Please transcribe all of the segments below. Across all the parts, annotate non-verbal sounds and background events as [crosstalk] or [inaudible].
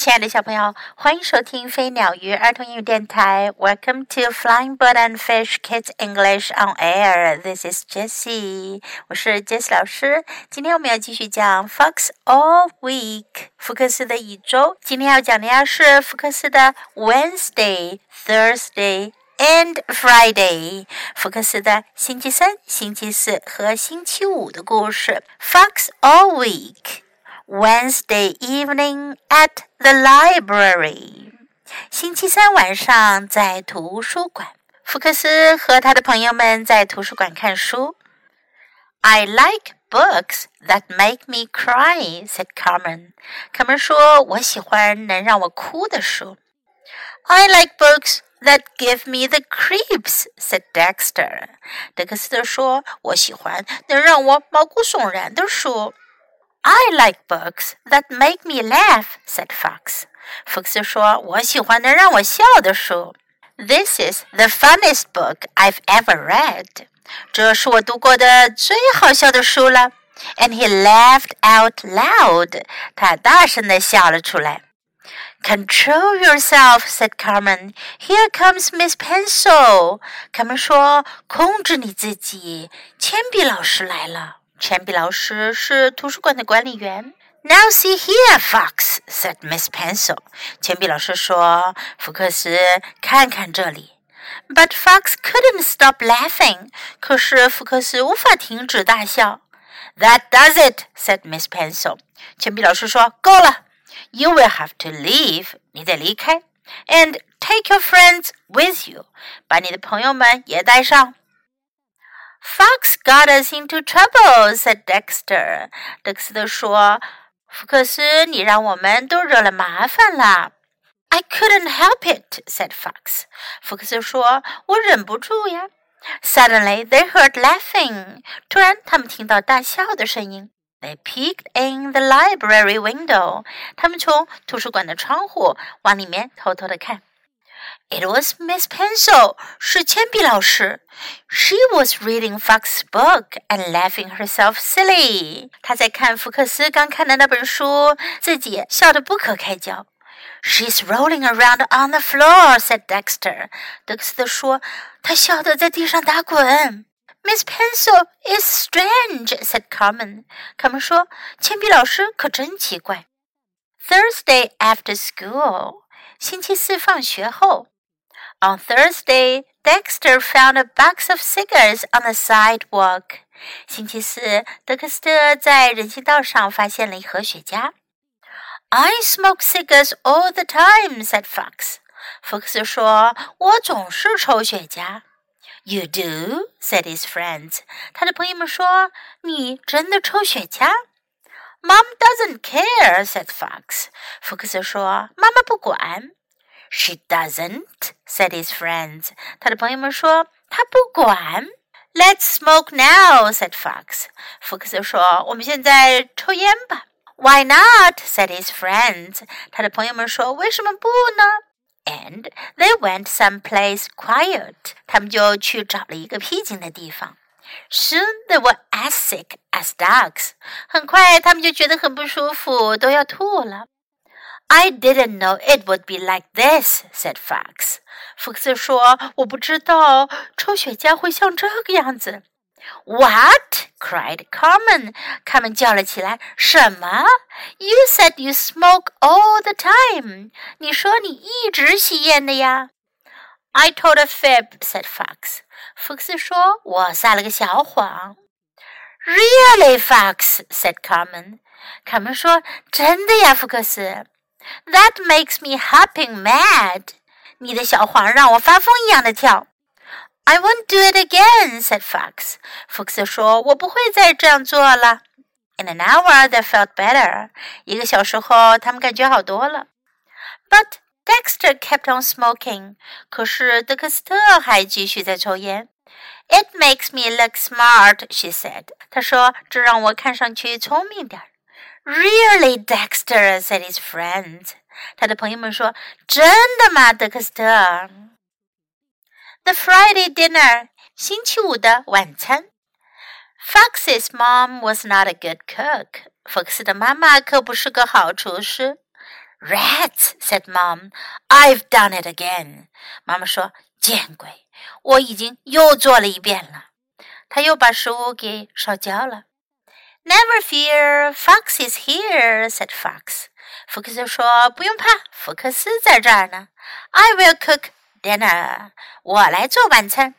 亲爱的小朋友，欢迎收听飞鸟鱼儿童英语电台。Welcome to Flying Bird and Fish Kids English on Air. This is Jessie，我是 Jessie 老师。今天我们要继续讲 Fox All Week，福克斯的一周。今天要讲的呀是福克斯的 Wednesday、Thursday and Friday，福克斯的星期三、星期四和星期五的故事。Fox All Week。Wednesday evening at the library。星期三晚上在图书馆，福克斯和他的朋友们在图书馆看书。I like books that make me cry," said Carmen. 卡门说：“我喜欢能让我哭的书。” I like books that give me the creeps," said Dexter. 德克斯特说：“我喜欢能让我毛骨悚然的书。” I like books that make me laugh," said Fox. 福克斯说：“我喜欢能让我笑的书。” This is the funniest book I've ever read. 这是我读过的最好笑的书了。And he laughed out loud. 他大声地笑了出来。Control yourself, said Carmen. Here comes Miss Pencil. 卡门说：“控制你自己，铅笔老师来了。” 铅笔老师是图书馆的管理员。Now see here, Fox," said Miss Pencil. 铅笔老师说：“福克斯，看看这里。” But Fox couldn't stop laughing. 可是福克斯无法停止大笑。That does it," said Miss Pencil. 铅笔老师说：“够了，You will have to leave. 你得离开，and take your friends with you. 把你的朋友们也带上。” Fox got us into trouble," said Dexter. 德克斯特说：“福克斯，你让我们都惹了麻烦了。” I couldn't help it," said Fox. 福克斯说：“我忍不住呀。” Suddenly they heard laughing. 突然，他们听到大笑的声音。They peeked in the library window. 他们从图书馆的窗户往里面偷偷的看。it was Miss Pencil，是铅笔老师。She was reading Fox's book and laughing herself silly。她在看福克斯刚看的那本书，自己笑得不可开交。She's rolling around on the floor," said Dexter. 德克斯特说，她笑得在地上打滚。Miss Pencil is strange," said Carmen. 卡门说，铅笔老师可真奇怪。Thursday after school， 星期四放学后。on Thursday, Dexter found a box of cigars on the sidewalk. 星期四，德克斯特在人行道上发现了一盒雪茄。I smoke cigars all the time," said Fox. 福克斯说：“我总是抽雪茄。” You do?" said his friends. 他的朋友们说：“你真的抽雪茄？” Mom doesn't care," said Fox. 福克斯说：“妈妈不管。” She doesn't," said his friends. 他的朋友们说他不管。Let's smoke now," said Fox. 福克斯说：“我们现在抽烟吧。” Why not? said his friends. 他的朋友们说：“为什么不呢？” And they went someplace quiet. 他们就去找了一个僻静的地方。Soon they were as sick as dogs. 很快，他们就觉得很不舒服，都要吐了。I didn't know it would be like this," said Fox. 福克斯说：“我不知道抽雪茄会像这个样子。” What? cried Carmen. 卡门叫了起来：“什么？You said you smoke all the time. 你说你一直吸烟的呀。” I told a fib, said Fox. 福克斯说：“我撒了个小谎。” Really, Fox, said Carmen. 卡门说：“真的呀，福克斯。” That makes me hopping mad. 你的小黄让我发疯一样的跳。I won't do it again," said Fox. 福克斯说：“我不会再这样做了。” In an hour, they felt better. 一个小时后，他们感觉好多了。But Dexter kept on smoking. 可是德克斯特还继续在抽烟。 It makes me look smart, she said. 他说：“这让我看上去聪明点儿。” Really, Dexter said his friends. 他的朋友们说：“真的吗，德克斯特？”The Friday dinner，星期五的晚餐。Fox's mom was not a good cook. 福克斯的妈妈可不是个好厨师。 Rats, said Mom. I've done it again. 妈妈说：“ 见鬼，我已经又做了一遍了。”他又把食物给烧焦了。Never fear, Fox is here, said Fox. 福克斯说：“不用怕，福克斯在这儿呢。I will cook dinner. 我来做晚餐。”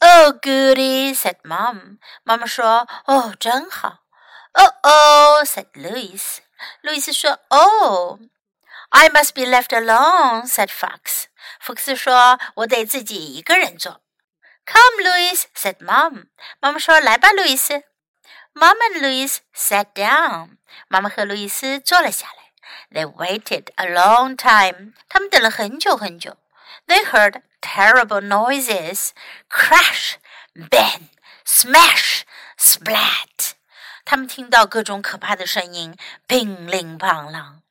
Oh, goody, said Mom. 妈妈说：“哦，真好。” Oh, oh, said Louis. 路易斯说哦 I must be left alone,” said Fox. 福克斯说：“我得自己一个人做。” Come, Louis, said Mom. 妈妈说：“来吧，路易斯。” Mom and Louis sat down. 妈妈和路易斯坐了下来。They waited a long time. 他们等了很久很久。They heard terrible noises. Crash, bang, smash, splat. 他们听到各种可怕的声音，乒铃乓啷。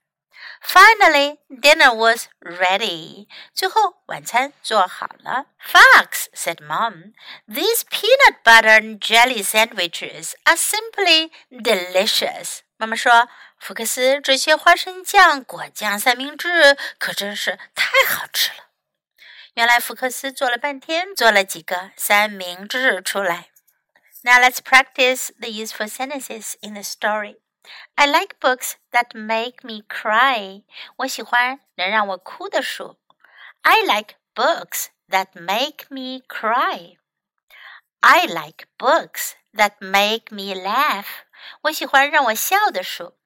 Finally, dinner was ready. 最后晚餐做好了。Fox said, "Mom, these peanut butter and jelly sandwiches are simply delicious." 妈妈说：“福克斯，这些花生酱果酱三明治可真是太好吃了。”原来福克斯做了半天，做了几个三明治出来。Now let's practice the useful sentences in the story. I like books that make me cry. 我喜欢能让我哭的书。I like books that make me cry. I like books that make me laugh. 我喜欢让我笑的书。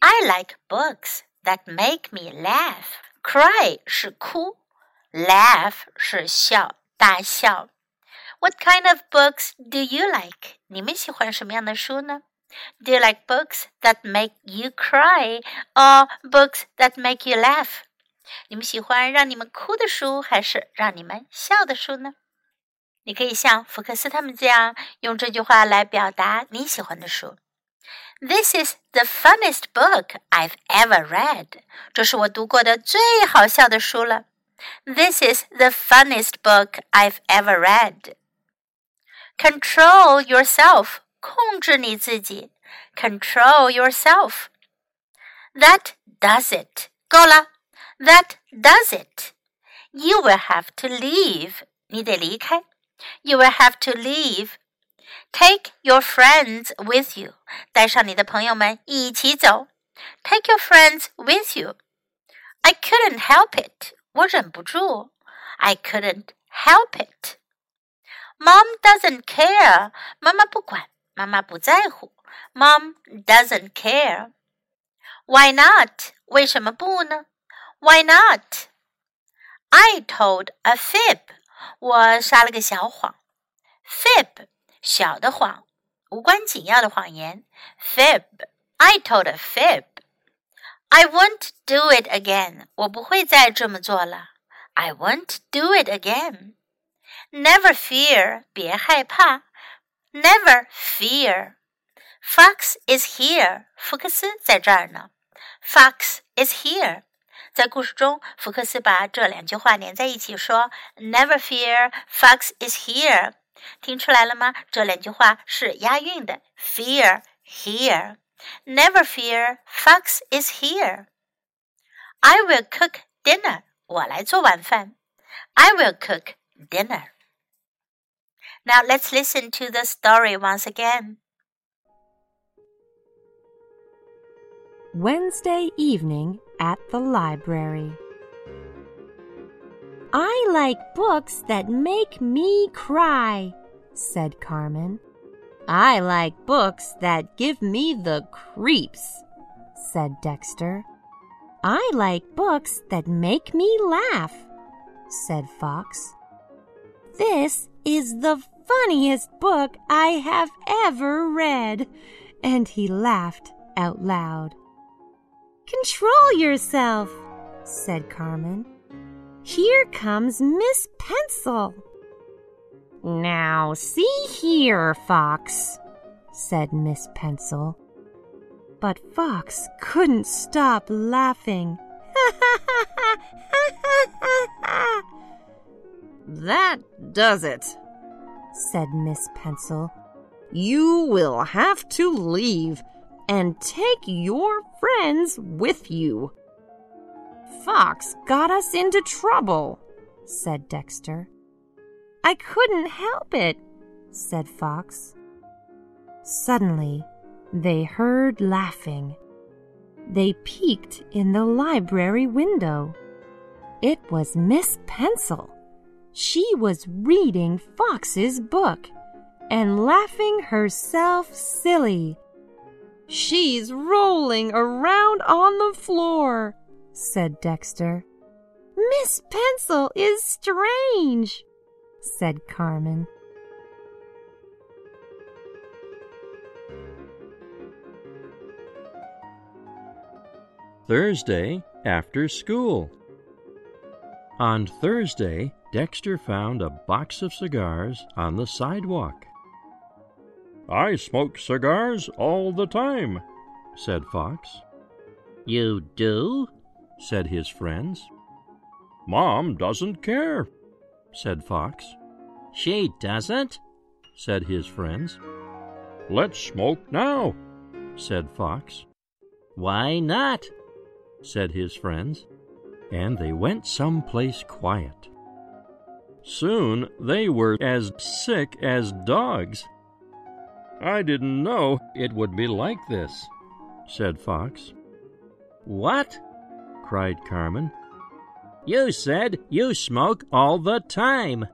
I like books that make me laugh. Cry 是哭，laugh 是笑，大笑。what kind of books do you like? 你们喜欢什么样的书呢 ？Do you like books that make you cry or books that make you laugh? 你们喜欢让你们哭的书，还是让你们笑的书呢？你可以像福克斯他们这样用这句话来表达你喜欢的书。This is the funniest book I've ever read. 这是我读过的最好笑的书了。This is the funniest book I've ever read. Control yourself， 控制你自己。Control yourself. That does it. 够了。That does it. You will have to leave. 你得离开。You will have to leave. Take your friends with you. 带上你的朋友们一起走。Take your friends with you. I couldn't help it. 我忍不住。I couldn't help it. Mom doesn't care. 妈妈不管， 妈妈不在乎。Mom doesn't care. Why not? 为什么不呢？Why not? I told a fib. 我撒了个小谎。Fib 小的谎，无关紧要的谎言。Fib. I told a fib. I won't do it again. 我不会再这么做了。I won't do it again. Never fear，别害怕。 Never fear。Fox is here，福克斯在这儿呢。Fox is here。在故事中，福克斯把这两句话连在一起说：“Never fear, Fox is here。”听出来了吗？这两句话是押韵的，fear here。Never fear, Fox is here. I will cook dinner. 我来做晚饭。I will cook dinner. Now let's listen to the story once again. Wednesday evening at the library. I like books that make me cry, said Carmen. I like books that give me the creeps, said Dexter. I like books that make me laugh, said Fox. This is the funniest book I have ever read. And he laughed out loud. Control yourself, said Carmen. Here comes Miss Pencil. Now, see here, Fox, said Miss Pencil. But Fox couldn't stop laughing. [laughs] that does it, said Miss Pencil. You will have to leave and take your friends with you. Fox got us into trouble, said Dexter. I couldn't help it, said Fox. Suddenly, they heard laughing. They peeked in the library window. It was Miss Pencil. She was reading Fox's book and laughing herself silly. She's rolling around on the floor, said Dexter. Miss Pencil is strange, said Carmen. Thursday after school. On Thursday, Dexter found a box of cigars on the sidewalk. I smoke cigars all the time, said Fox. You do? said his friends. Mom doesn't care, said Fox. She doesn't? said his friends. Let's smoke now, said Fox. Why not? said his friends, and they went someplace quiet. Soon they were as sick as dogs. I didn't know it would be like this, said Fox. What? cried Carmen. You said you smoke all the time.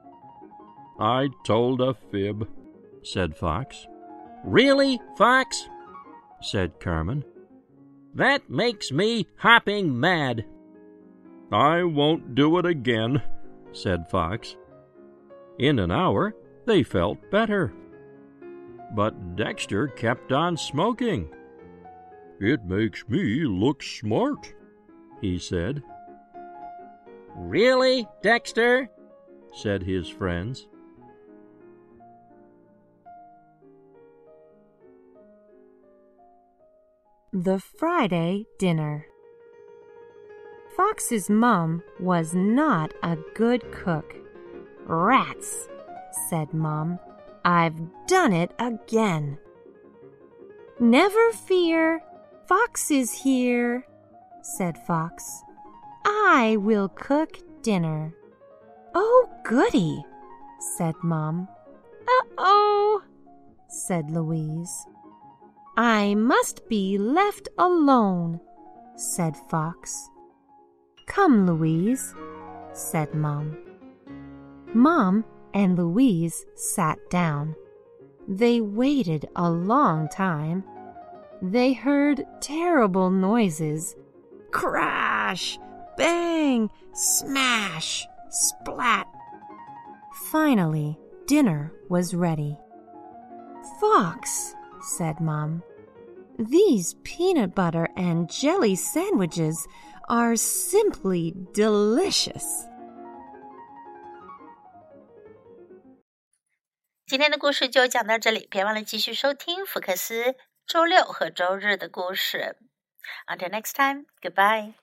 I told a fib, said Fox. Really, Fox? said Carmen. That makes me hopping mad. I won't do it again, said Fox. In an hour, they felt better. But Dexter kept on smoking. It makes me look smart, he said. Really, Dexter? said his friends. The Friday Dinner Fox's mum was not a good cook. Rats, said Mom. I've done it again. Never fear, Fox is here, said Fox. I will cook dinner. Oh, goody, said Mom. Uh oh, said Louise. I must be left alone, said Fox. Come, Louise, said Mum. Mom and Louise sat down. They waited a long time. They heard terrible noises crash, bang, smash, splat. Finally, dinner was ready. Fox, said Mom, these peanut butter and jelly sandwiches are simply delicious. 今天的故事就讲到这里，别忘了继续收听福克斯周六和周日的故事。Until next time, goodbye.